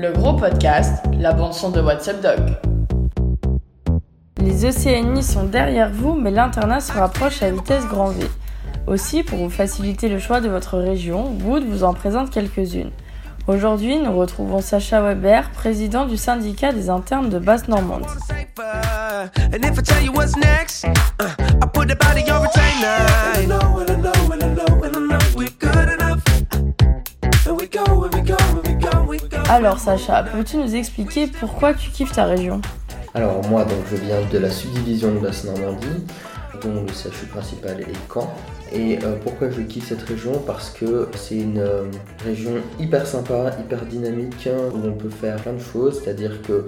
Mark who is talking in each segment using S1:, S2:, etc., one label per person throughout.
S1: Le gros podcast, la bande-son de WhatsApp Dog.
S2: Les ECNI sont derrière vous, mais l'internat se rapproche à vitesse grand V. Aussi, pour vous faciliter le choix de votre région, Wood vous en présente quelques-unes. Aujourd'hui, nous retrouvons Sacha Weber, président du syndicat des internes de Basse-Normandie. Alors Sacha, peux-tu nous expliquer pourquoi tu kiffes ta région
S3: Alors moi, donc, je viens de la subdivision de Basse-Normandie, dont le CHU principal est Caen. Et euh, pourquoi je kiffe cette région? Parce que c'est une euh, région hyper sympa, hyper dynamique, où on peut faire plein de choses, c'est-à-dire que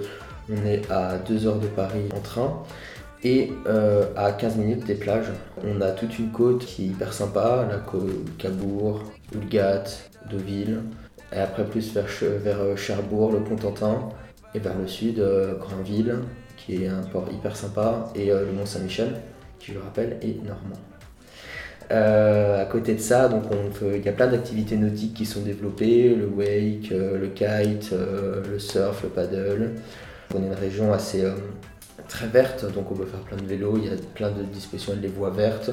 S3: on est à 2 heures de Paris en train et euh, à 15 minutes des plages. On a toute une côte qui est hyper sympa, la côte Cabourg, Oulgat, Deauville, et après plus vers, vers Cherbourg, le Contentin, et vers le sud, Granville, qui est un port hyper sympa, et le Mont-Saint-Michel, qui je le rappelle est normand. Euh, à côté de ça, donc il y a plein d'activités nautiques qui sont développées, le wake, euh, le kite, euh, le surf, le paddle. On est une région assez très verte, donc on peut faire plein de vélos, il y a plein de dispositions des voies vertes.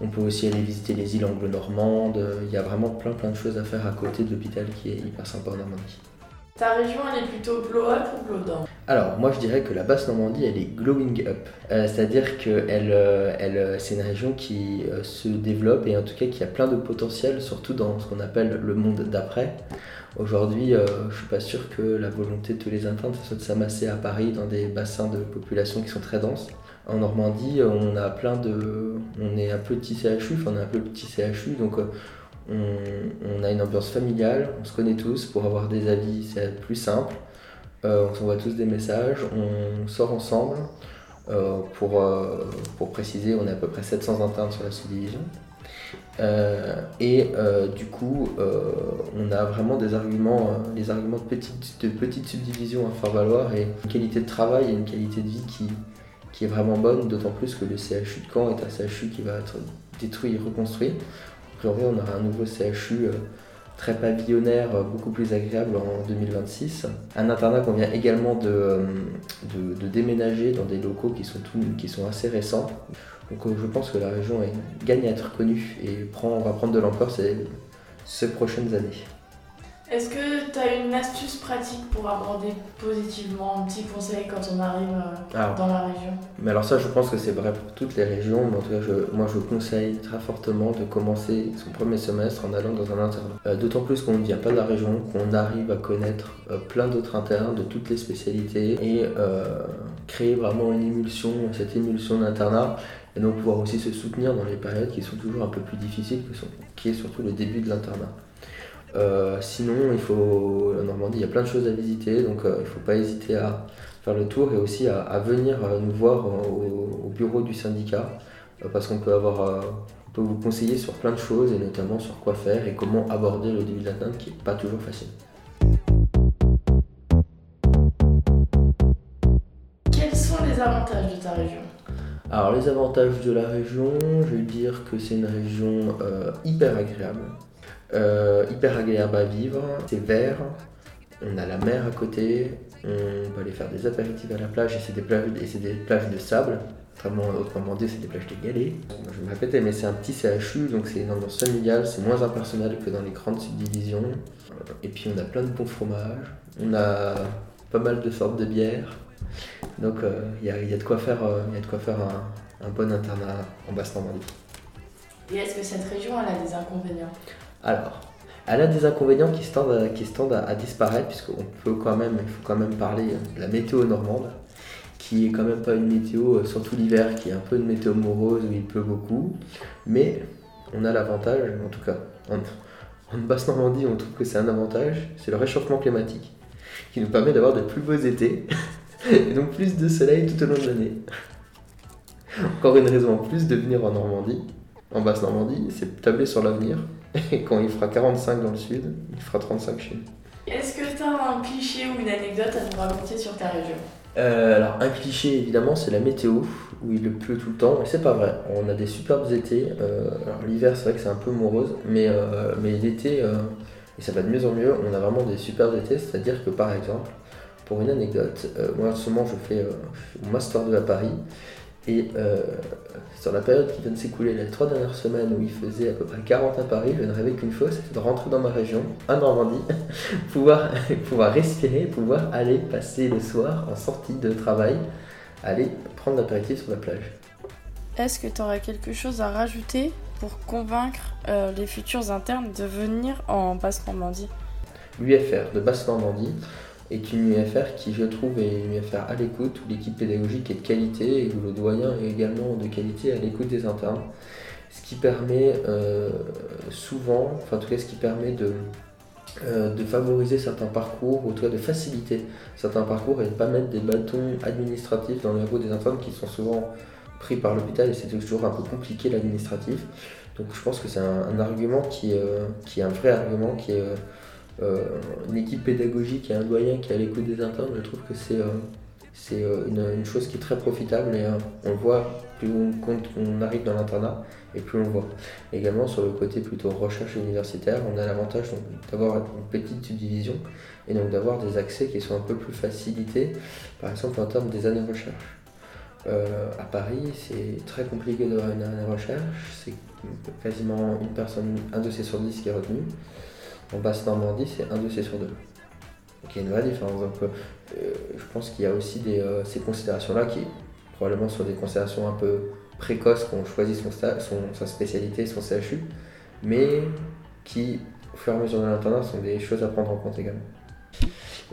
S3: On peut aussi aller visiter les îles anglo-normandes, il y a vraiment plein plein de choses à faire à côté de l'hôpital qui est hyper sympa en Normandie.
S1: Ta région, elle est plutôt glow up ou glow down?
S3: Alors, moi je dirais que la basse Normandie, elle est glowing up. Euh, c'est-à-dire que elle, euh, elle, euh, c'est une région qui se développe et en tout cas qui a plein de potentiel, surtout dans ce qu'on appelle le monde d'après. Aujourd'hui, je suis pas sûr que la volonté de tous les internes soit de s'amasser à Paris dans des bassins de population qui sont très denses. En Normandie, on a plein de. On est un petit CHU, enfin on est un peu petit CHU, donc on, a une ambiance familiale, on se connaît tous pour avoir des avis, c'est plus simple. Euh, on s'envoie tous des messages, on sort ensemble. Euh, pour, euh, pour préciser, on est à peu près 700 internes sur la subdivision. et du coup, on a vraiment des arguments, les arguments de petites de petite subdivisions à faire valoir et une qualité de travail et une qualité de vie qui, qui est vraiment bonne, d'autant plus que le CHU de Caen est un CHU qui va être détruit et reconstruit on aura un nouveau CHU euh, très pavillonnaire, euh, beaucoup plus agréable en 2026. Un internat qu'on vient également euh, de, déménager dans des locaux qui sont, qui sont assez récents. Donc je pense que la région gagne à être connue et prend, va prendre de l'ampleur ces prochaines années.
S1: Est-ce que tu as une astuce pratique pour aborder positivement un petit conseil quand on arrive euh, dans la région?
S3: Mais alors ça, je pense que c'est vrai pour toutes les régions, mais en tout cas, je, moi je conseille très fortement de commencer son premier semestre en allant dans un internat. Euh, d'autant plus qu'on ne vient pas de la région, qu'on arrive à connaître euh, plein d'autres internes de toutes les spécialités et créer vraiment une émulsion, cette émulsion d'internat et donc pouvoir aussi se soutenir dans les périodes qui sont toujours un peu plus difficiles, qui est surtout le début de l'internat. Euh, sinon, il faut, en Normandie, il y a plein de choses à visiter, donc euh, il ne faut pas hésiter à faire le tour et aussi à, venir euh, nous voir au, bureau du syndicat, parce qu'on peut avoir, peut vous conseiller sur plein de choses et notamment sur quoi faire et comment aborder le début de l'atteinte qui n'est pas toujours facile.
S1: Quels sont les avantages de ta région?
S3: Alors les avantages de la région, je vais dire que c'est une région hyper agréable. Euh, hyper agréable à vivre, c'est vert, on a la mer à côté, on peut aller faire des apéritifs à la plage et c'est des plages, et des plages de sable. Autrement, dit, c'est des plages de galets. Je me répète, mais c'est un petit CHU, donc c'est une ambiance familiale, c'est moins impersonnel que dans les grandes subdivisions. Et puis on a plein de bons fromages, on a pas mal de sortes de bières. Donc euh, il y, a, de quoi faire, euh, un, bon internat en Basse-Normandie.
S1: Et est-ce que cette région a des inconvénients?
S3: Alors, elle a des inconvénients qui se tendent à, disparaître, puisqu'on peut quand même, il faut quand même parler de la météo normande, qui est quand même pas une météo, euh, surtout l'hiver, qui est un peu une météo morose où il pleut beaucoup. Mais on a l'avantage, en tout cas, en, Basse-Normandie, on trouve que c'est un avantage, c'est le réchauffement climatique, qui nous permet d'avoir de plus beaux étés, et donc plus de soleil tout au long de l'année. Encore une raison en plus de venir en Normandie, en Basse-Normandie, c'est tabler sur l'avenir. Et quand il fera 45 dans le sud, il fera 35 chez nous.
S1: Est-ce que tu as un cliché ou une anecdote à nous raconter sur ta région?
S3: Euh, alors un cliché évidemment c'est la météo où il pleut tout le temps et c'est pas vrai. On a des superbes étés. Euh, alors l'hiver c'est vrai que c'est un peu morose mais, euh, mais l'été Et ça va de mieux en mieux. On a vraiment des super étés, c'est-à-dire que par exemple, pour une anecdote, moi en ce moment je fais mon Master 2 à Paris. Et sur la période qui vient de s'écouler, les trois dernières semaines où il faisait à peu près 40 à Paris, je ne rêvais qu'une chose, c'était de rentrer dans ma région, en Normandie, pouvoir, pouvoir respirer, pouvoir aller passer le soir en sortie de travail, aller prendre l'apéritif sur la plage.
S2: Est-ce que tu aurais quelque chose à rajouter pour convaincre euh, les futurs internes de venir en Basse-Normandie?
S3: L'UFR de Basse-Normandie est une UFR qui, je trouve, est une UFR à l'écoute, où l'équipe pédagogique est de qualité et où le doyen est également de qualité à l'écoute des internes. Ce qui permet euh, souvent, enfin en tout cas ce qui permet de, euh, de favoriser certains parcours, ou en tout cas de faciliter certains parcours et de ne pas mettre des bâtons administratifs dans les roues des internes qui sont souvent pris par l'hôpital et c'est toujours un peu compliqué l'administratif. Donc je pense que c'est un, argument qui, euh, qui est un vrai argument qui est une équipe pédagogique et un doyen qui est à l'écoute des internes, je trouve que c'est c'est une, chose qui est très profitable et on le voit plus on, arrive dans l'internat et plus on le voit. Également sur le côté plutôt recherche universitaire, on a l'avantage d'avoir une petite subdivision et donc d'avoir des accès qui sont un peu plus facilités, par exemple en termes des années recherche. Euh, à Paris, c'est très compliqué d'avoir une année recherche, c'est quasiment une personne, un dossier sur dix qui est retenu. En basse Normandie, c'est un dossier sur deux. Donc il y a une vraie différence. Donc, euh, je pense qu'il y a aussi des, euh, ces considérations-là qui, probablement, sont des considérations un peu précoces quand on choisit son, son, sa spécialité, son CHU, mais qui, au fur et à mesure de l'internat, sont des choses à prendre en compte également.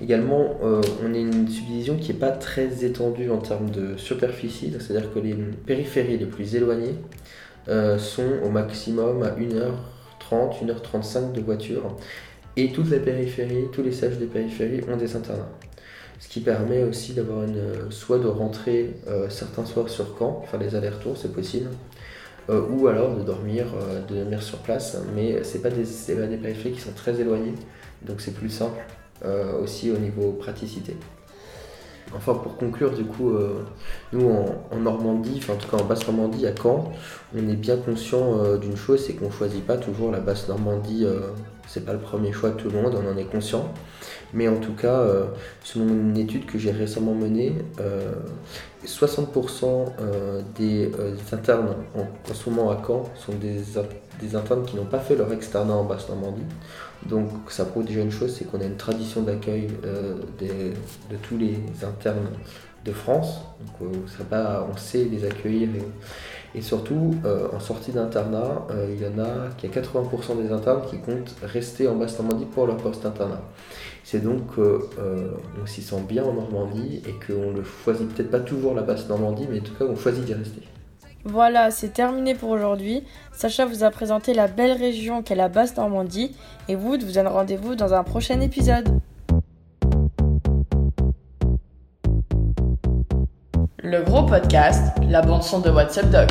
S3: Également, euh, on est une subdivision qui n'est pas très étendue en termes de superficie, c'est-à-dire que les périphéries les plus éloignées euh, sont au maximum à 1h30, 1h35 de voiture. Et toutes les périphéries, tous les sages des périphéries ont des internats. Ce qui permet aussi d'avoir une soit de rentrer euh, certains soirs sur camp, faire des allers-retours, c'est possible, ou alors de dormir, de dormir sur place, mais ce pas des, pas des périphéries qui sont très éloignées, donc c'est plus simple euh, aussi au niveau praticité. Enfin, pour conclure, du coup, euh, nous en, Normandie, enfin en tout cas en basse Normandie, à Caen, on est bien conscient euh, d'une chose, c'est qu'on ne choisit pas toujours la basse Normandie, c'est pas le premier choix de tout le monde, on en est conscient. Mais en tout cas, selon une étude que j'ai récemment menée, 60% des internes en, ce moment à Caen sont des, des internes qui n'ont pas fait leur externat en basse Normandie. Donc ça prouve déjà une chose, c'est qu'on a une tradition d'accueil euh, de tous les internes de France. Donc euh, on sait les accueillir et, surtout euh, en sortie d'internat, il y en a qui a 80% des internes qui comptent rester en Basse-Normandie pour leur post-internat. C'est donc qu'on s'y sent bien en Normandie et qu'on ne choisit peut-être pas toujours la Basse-Normandie, mais en tout cas on choisit d'y rester.
S2: Voilà, c'est terminé pour aujourd'hui. Sacha vous a présenté la belle région qu'est la Basse-Normandie et Wood vous donne rendez-vous dans un prochain épisode.
S1: Le gros podcast, la bande son de WhatsApp Doc.